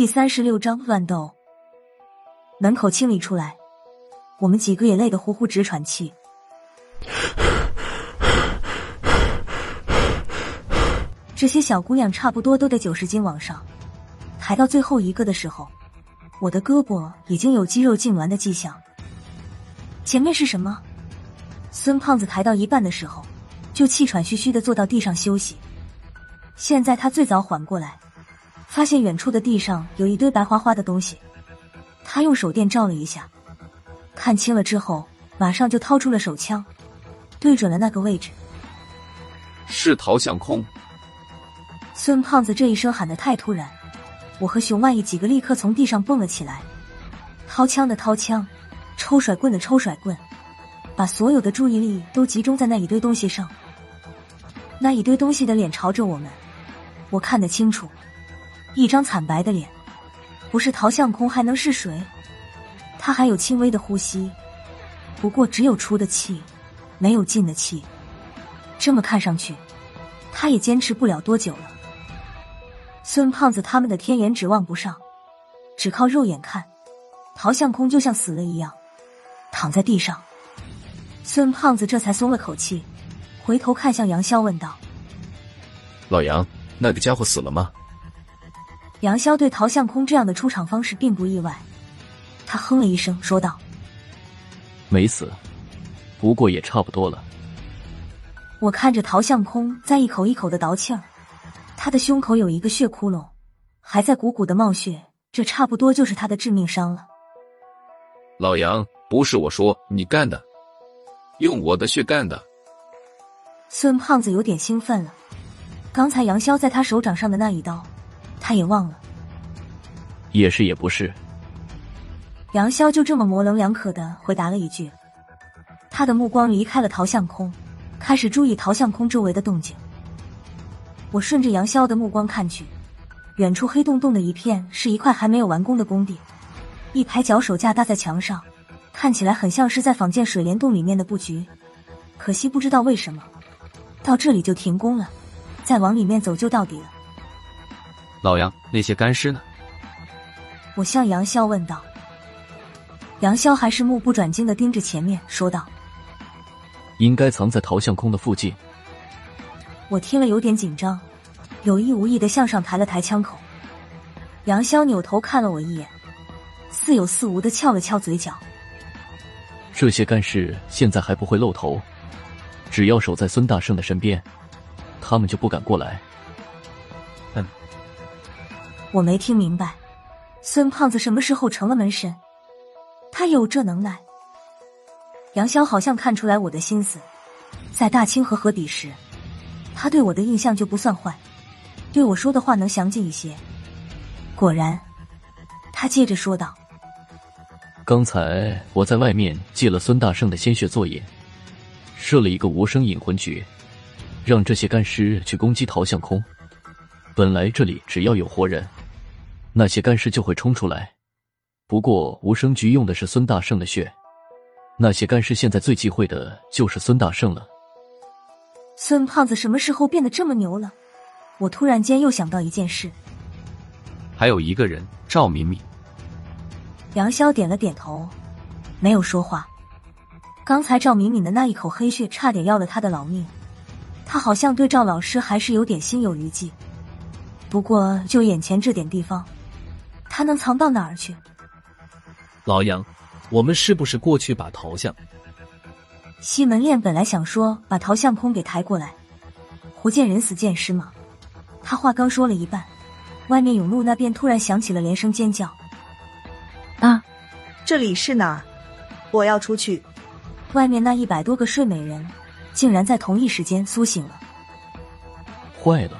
第三十六章乱斗。门口清理出来，我们几个也累得呼呼直喘气。这些小姑娘差不多都得九十斤往上，抬到最后一个的时候，我的胳膊已经有肌肉痉挛的迹象。前面是什么？孙胖子抬到一半的时候，就气喘吁吁的坐到地上休息。现在他最早缓过来，发现远处的地上有一堆白花花的东西，他用手电照了一下，看清了之后，马上就掏出了手枪，对准了那个位置。是陶相空。孙胖子这一声喊的太突然，我和熊万义几个立刻从地上蹦了起来，掏枪的掏枪，抽甩棍的抽甩棍，把所有的注意力都集中在那一堆东西上。那一堆东西的脸朝着我们，我看得清楚，一张惨白的脸，不是陶相空还能是谁？他还有轻微的呼吸，不过只有出的气，没有进的气。这么看上去，他也坚持不了多久了。孙胖子他们的天眼指望不上，只靠肉眼看，陶相空就像死了一样，躺在地上。孙胖子这才松了口气，回头看向杨潇问道：“老杨，那个家伙死了吗？”杨潇对陶向空这样的出场方式并不意外，他哼了一声说道：“没死，不过也差不多了。”我看着陶向空在一口一口的倒气儿。他的胸口有一个血窟窿，还在鼓鼓的冒血，这差不多就是他的致命伤了。老杨，不是我说你干的，用我的血干的。孙胖子有点兴奋了，刚才杨潇在他手掌上的那一刀，他也忘了。也是也不是。杨潇就这么模棱两可的回答了一句，他的目光离开了陶相空，开始注意陶相空周围的动静。我顺着杨潇的目光看去，远处黑洞洞的一片是一块还没有完工的工地，一排脚手架搭在墙上，看起来很像是在仿建水帘洞里面的布局。可惜不知道为什么，到这里就停工了，再往里面走就到底了。老杨，那些干尸呢？我向杨潇问道。杨潇还是目不转睛的盯着前面，说道：“应该藏在陶相空的附近。”我听了有点紧张，有意无意的向上抬了抬枪口。杨潇扭头看了我一眼，似有似无的翘了翘嘴角。这些干尸现在还不会露头，只要守在孙大圣的身边，他们就不敢过来。我没听明白，孙胖子什么时候成了门神？他有这能耐？杨潇好像看出来我的心思，在大清河河底时。他对我的印象就不算坏，对我说的话能详尽一些。果然，他接着说道：“刚才我在外面借了孙大圣的鲜血做引，设了一个无声引魂局，让这些干尸去攻击陶相空。本来这里只要有活人，那些干尸就会冲出来。不过无声局用的是孙大圣的血，那些干尸现在最忌讳的就是孙大圣了。”孙胖子什么时候变得这么牛了？我突然间又想到一件事，还有一个人，赵敏敏。杨潇点了点头，没有说话。刚才赵敏敏的那一口黑血差点要了他的老命，他好像对赵老师还是有点心有余悸。不过就眼前这点地方，他能藏到哪儿去？老杨，我们是不是过去把陶像？西门恋本来想说把陶像空给抬过来，活见人死见尸嘛。他话刚说了一半，外面永路那边突然响起了连声尖叫。啊，这里是哪儿？我要出去！外面那一百多个睡美人，竟然在同一时间苏醒了。坏了！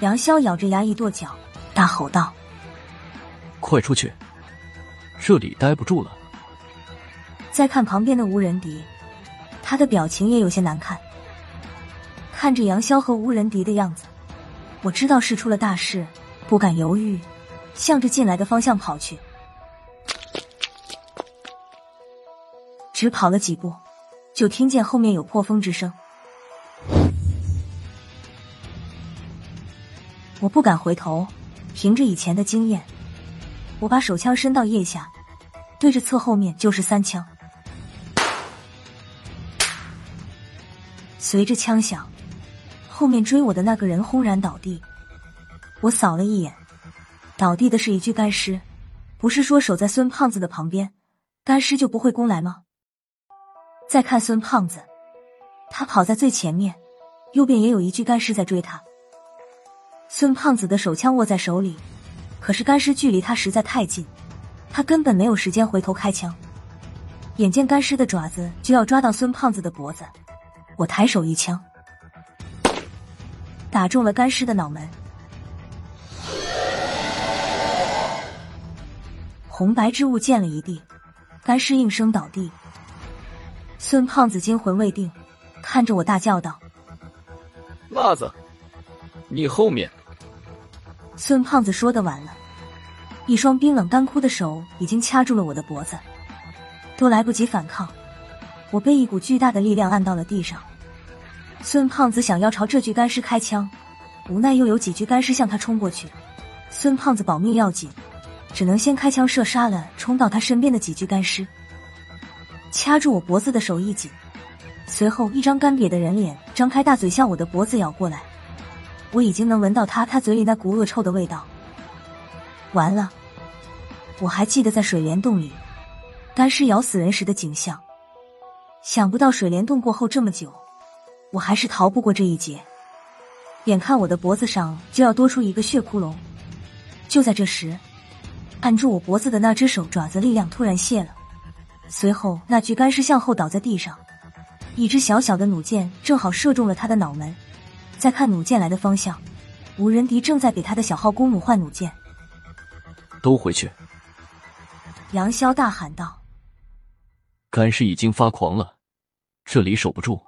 杨潇咬着牙一跺脚，大吼道：“快出去！这里待不住了！”再看旁边的吴仁迪，他的表情也有些难看。看着杨潇和吴仁迪的样子，我知道是出了大事，不敢犹豫，向着进来的方向跑去。只跑了几步，就听见后面有破风之声。我不敢回头，凭着以前的经验，我把手枪伸到腋下，对着侧后面就是三枪。随着枪响，后面追我的那个人轰然倒地。我扫了一眼，倒地的是一具干尸。不是说守在孙胖子的旁边，干尸就不会攻来吗？再看孙胖子，他跑在最前面，右边也有一具干尸在追他。孙胖子的手枪握在手里，可是干尸距离他实在太近，他根本没有时间回头开枪。眼见干尸的爪子就要抓到孙胖子的脖子，我抬手一枪，打中了干尸的脑门，红白之物溅了一地，干尸应声倒地。孙胖子惊魂未定，看着我大叫道：“辣子，你后面！”孙胖子说的晚了，一双冰冷干枯的手已经掐住了我的脖子，都来不及反抗，我被一股巨大的力量按到了地上。孙胖子想要朝这具干尸开枪，无奈又有几具干尸向他冲过去。孙胖子保命要紧，只能先开枪射杀了冲到他身边的几具干尸。掐住我脖子的手一紧，随后一张干瘪的人脸张开大嘴向我的脖子咬过来。我已经能闻到他他嘴里那股恶臭的味道。完了，我还记得在水帘洞里干尸咬死人时的景象。想不到水帘洞过后这么久，我还是逃不过这一劫。眼看我的脖子上就要多出一个血窟窿，就在这时，按住我脖子的那只手爪子力量突然泄了，随后那具干尸向后倒在地上，一支小小的弩箭正好射中了他的脑门。再看弩箭来的方向，无人敌正在给他的小号弓弩换弩箭。都回去！杨潇大喊道：“干尸已经发狂了，这里守不住。”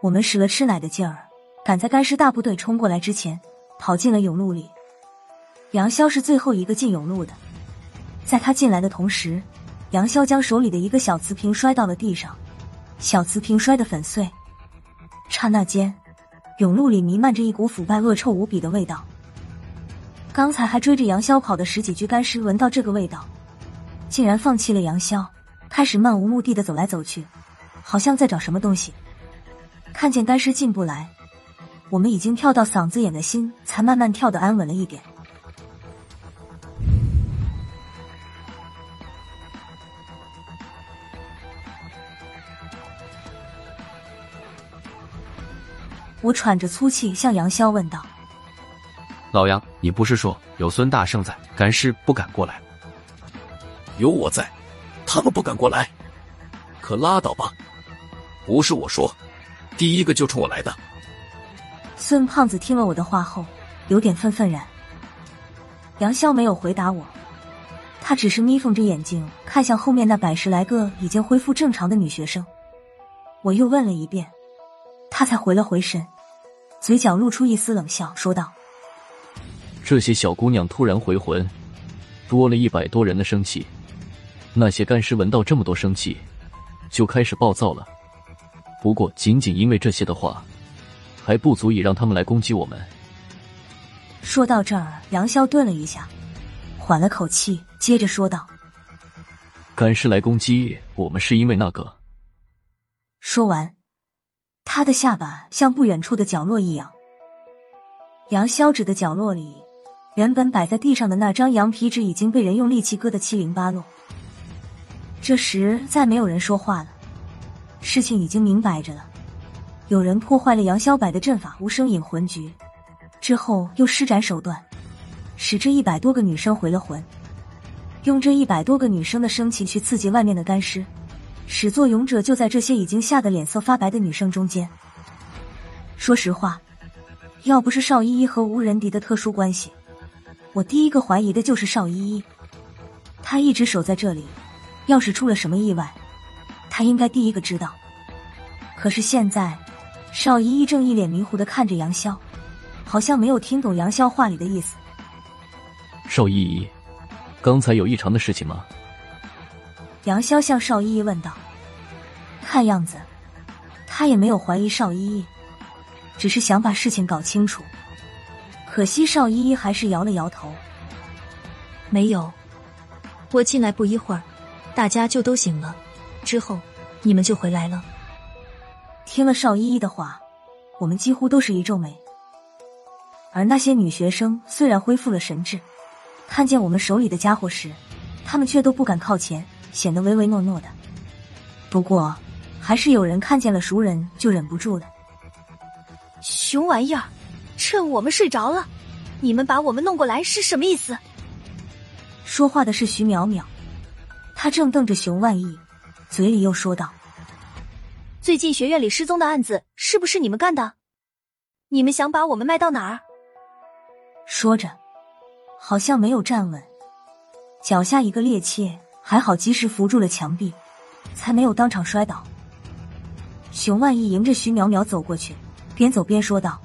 我们使了吃奶的劲儿，赶在干尸大部队冲过来之前，跑进了甬路里。杨潇是最后一个进甬路的，在他进来的同时，杨潇将手里的一个小瓷瓶摔到了地上，小瓷瓶摔得粉碎。刹那间。甬路里弥漫着一股腐败、恶臭无比的味道。刚才还追着杨潇跑的十几具干尸，闻到这个味道，竟然放弃了杨潇，开始漫无目的的走来走去，好像在找什么东西。看见干尸进不来，我们已经跳到嗓子眼的心才慢慢跳的安稳了一点。我喘着粗气向杨潇问道：“老杨，你不是说有孙大圣在，干尸不敢过来？有我在，他们不敢过来。可拉倒吧，不是我说，第一个就冲我来的。”孙胖子听了我的话后，有点愤愤然。杨潇没有回答我，他只是眯缝着眼睛看向后面那百十来个已经恢复正常的女学生。我又问了一遍。他才回了回神，嘴角露出一丝冷笑，说道：“这些小姑娘突然回魂，多了一百多人的生气。那些干尸闻到这么多生气，就开始暴躁了。不过，仅仅因为这些的话，还不足以让他们来攻击我们。”说到这儿，杨潇顿了一下，缓了口气，接着说道：“干尸来攻击我们，是因为那个。”说完。他的下巴向不远处的角落一样，杨潇指的角落里，原本摆在地上的那张羊皮纸已经被人用利器割得七零八落。这时再没有人说话了，事情已经明摆着了，有人破坏了杨潇摆的阵法无声引魂局，之后又施展手段，使这一百多个女生回了魂，用这一百多个女生的生气去刺激外面的干尸。始作俑者就在这些已经吓得脸色发白的女生中间。说实话，要不是邵依依和吴仁迪的特殊关系，我第一个怀疑的就是邵依依。她一直守在这里，要是出了什么意外，她应该第一个知道。可是现在，邵依依正一脸迷糊的看着杨潇，好像没有听懂杨潇话里的意思。邵依依，刚才有异常的事情吗？杨潇向邵依依问道：“看样子，他也没有怀疑邵依依，只是想把事情搞清楚。可惜邵依依还是摇了摇头。没有，我进来不一会儿，大家就都醒了，之后你们就回来了。听了邵依依的话，我们几乎都是一皱眉。而那些女学生虽然恢复了神智，看见我们手里的家伙时，她们却都不敢靠前，显得唯唯诺诺的。不过，还是有人看见了熟人就忍不住了。熊玩意儿，趁我们睡着了，你们把我们弄过来是什么意思？说话的是徐淼淼，她正瞪着熊万亿，嘴里又说道：“最近学院里失踪的案子是不是你们干的？你们想把我们卖到哪儿？”说着，好像没有站稳，脚下一个趔趄，还好及时扶住了墙壁。才没有当场摔倒。熊万义迎着徐淼淼走过去，边走边说道：“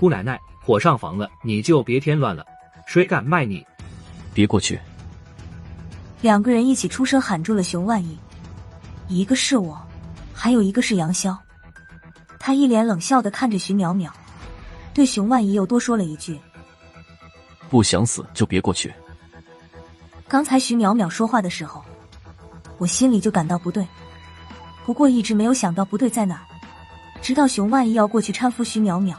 姑奶奶，火上房了，你就别添乱了。谁敢卖你？别过去！”两个人一起出声喊住了熊万义，一个是我，还有一个是杨潇。他一脸冷笑的看着徐淼淼，对熊万义又多说了一句：“不想死就别过去。”刚才徐淼淼说话的时候。我心里就感到不对，不过一直没有想到不对在哪。直到熊万一要过去搀扶徐淼淼，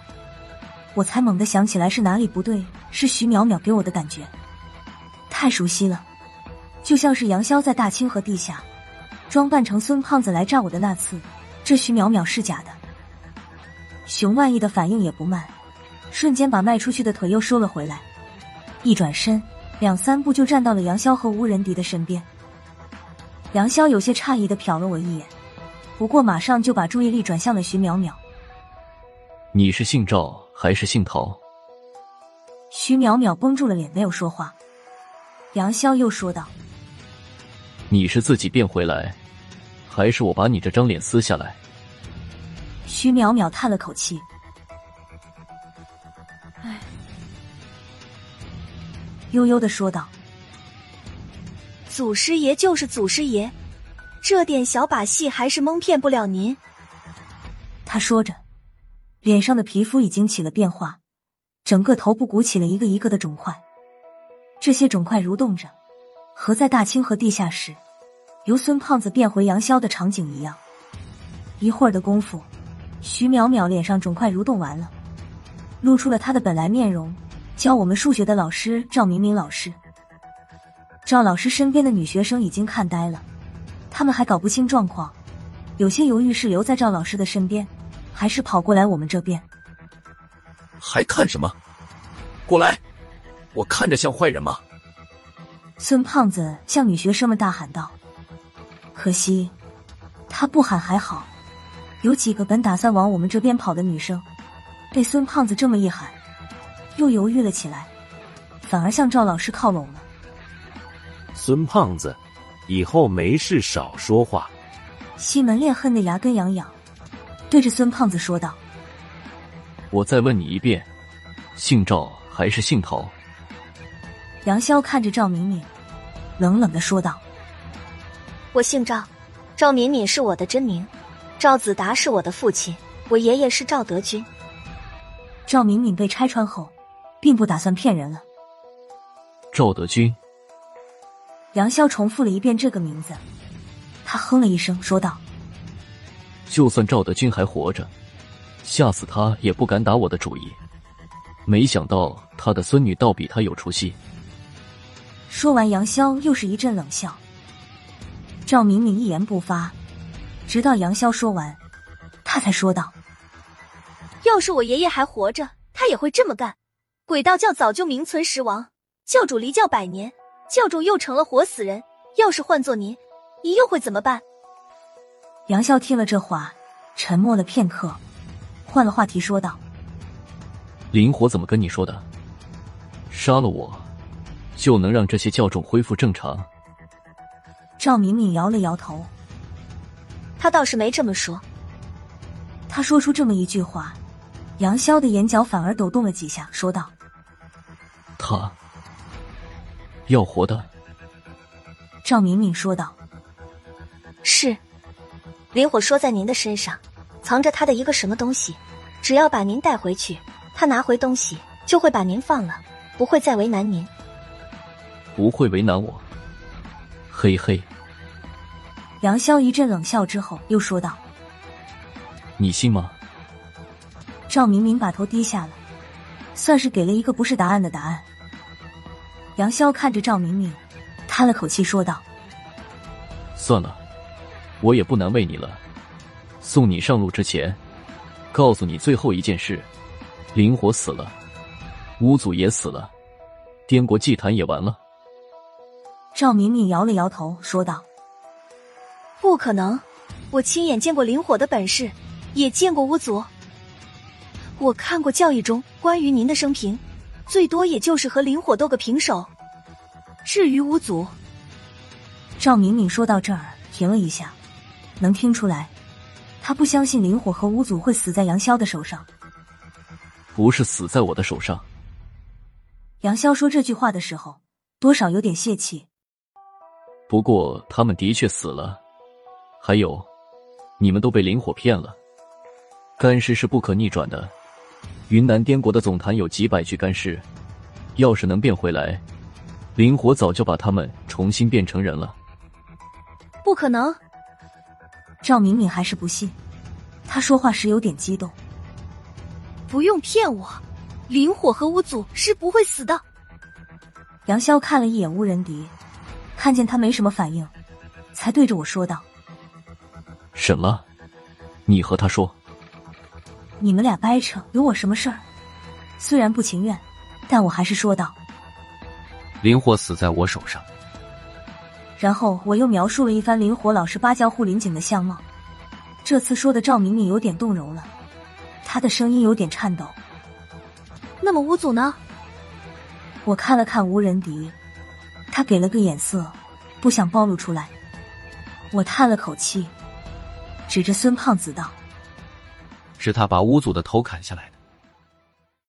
我才猛地想起来是哪里不对，是徐淼淼给我的感觉太熟悉了，就像是杨潇在大清河地下装扮成孙胖子来炸我的那次。这徐淼淼是假的。熊万一的反应也不慢，瞬间把迈出去的腿又收了回来，一转身两三步就站到了杨潇和吴仁迪的身边。杨潇有些诧异的瞟了我一眼，不过马上就把注意力转向了徐淼淼。你是姓赵还是姓陶？徐淼淼绷住了脸，没有说话。杨潇又说道：“你是自己变回来，还是我把你这张脸撕下来？”徐淼淼叹了口气：“悠悠的说道。祖师爷就是祖师爷，这点小把戏还是蒙骗不了您。他说着，脸上的皮肤已经起了变化，整个头部鼓起了一个一个的肿块。这些肿块蠕动着，和在大清河地下时由孙胖子变回杨潇的场景一样。一会儿的功夫，徐淼淼脸上肿块蠕动完了，露出了她的本来面容——教我们数学的老师赵明明老师。赵老师身边的女学生已经看呆了，他们还搞不清状况，有些犹豫是留在赵老师的身边，还是跑过来我们这边。还看什么？过来！我看着像坏人吗？孙胖子向女学生们大喊道。可惜他不喊还好，有几个本打算往我们这边跑的女生，被孙胖子这么一喊，又犹豫了起来，反而向赵老师靠拢了。孙胖子，以后没事少说话。西门烈恨得牙根痒痒，对着孙胖子说道：“我再问你一遍，姓赵还是姓陶？”杨潇看着赵敏敏，冷冷的说道：“我姓赵，赵敏敏是我的真名，赵子达是我的父亲，我爷爷是赵德军。”赵敏敏被拆穿后，并不打算骗人了。赵德军。杨潇重复了一遍这个名字，他哼了一声，说道：“就算赵德军还活着，吓死他也不敢打我的主意。没想到他的孙女倒比他有出息。”说完，杨潇又是一阵冷笑。赵敏敏一言不发，直到杨潇说完，他才说道：“要是我爷爷还活着，他也会这么干。鬼道教早就名存实亡，教主离教百年。”教主又成了活死人，要是换做您，您又会怎么办？杨笑听了这话，沉默了片刻，换了话题说道：“灵火怎么跟你说的？杀了我，就能让这些教众恢复正常？”赵明敏摇了摇头，他倒是没这么说。他说出这么一句话，杨潇的眼角反而抖动了几下，说道：“他。”要活的，赵明明说道：“是，林火说在您的身上藏着他的一个什么东西，只要把您带回去，他拿回东西。”就会把您放了，不会再为难您。不会为难我。嘿嘿，杨潇一阵冷笑之后，又说道你信吗？：“赵明明把头低下了，算是给了一个不是答案的答案。”杨潇看着赵明明，叹了口气说道算了，我也不难为你了。送你上路之前，告诉你最后一件事：灵火死了，巫祖也死了，滇国祭坛也完了。：“赵明明摇了摇头，说道不可能，我亲眼见过灵火的本事，也见过巫祖。我看过教义中关于您的生平，最多也就是和灵火斗个平手。至于巫祖，：‘赵敏敏说到这儿停了一下，能听出来，他不相信灵火和巫祖会死在杨潇的手上。’不是死在我的手上。杨潇说这句话的时候，多少有点泄气。不过他们的确死了。还有，你们都被灵火骗了。干尸是不可逆转的。云南滇国的总坛有几百具干尸，要是能变回来，灵火早就把他们重新变成人了。不可能。赵敏敏还是不信，她说话时有点激动。不用骗我，灵火和巫祖是不会死的。杨潇看了一眼乌人迪，看见他没什么反应，才对着我说道沈了，你和他说。：“你们俩掰扯，有我什么事儿？”虽然不情愿，但我还是说道。林火死在我手上，然后我又描述了一番林火老实巴交护林警的相貌。这次说的赵明明有点动容了，他的声音有点颤抖。那么吴祖呢？我看了看吴仁迪，他给了个眼色，不想暴露出来。我叹了口气，指着孙胖子道是他把巫祖的头砍下来。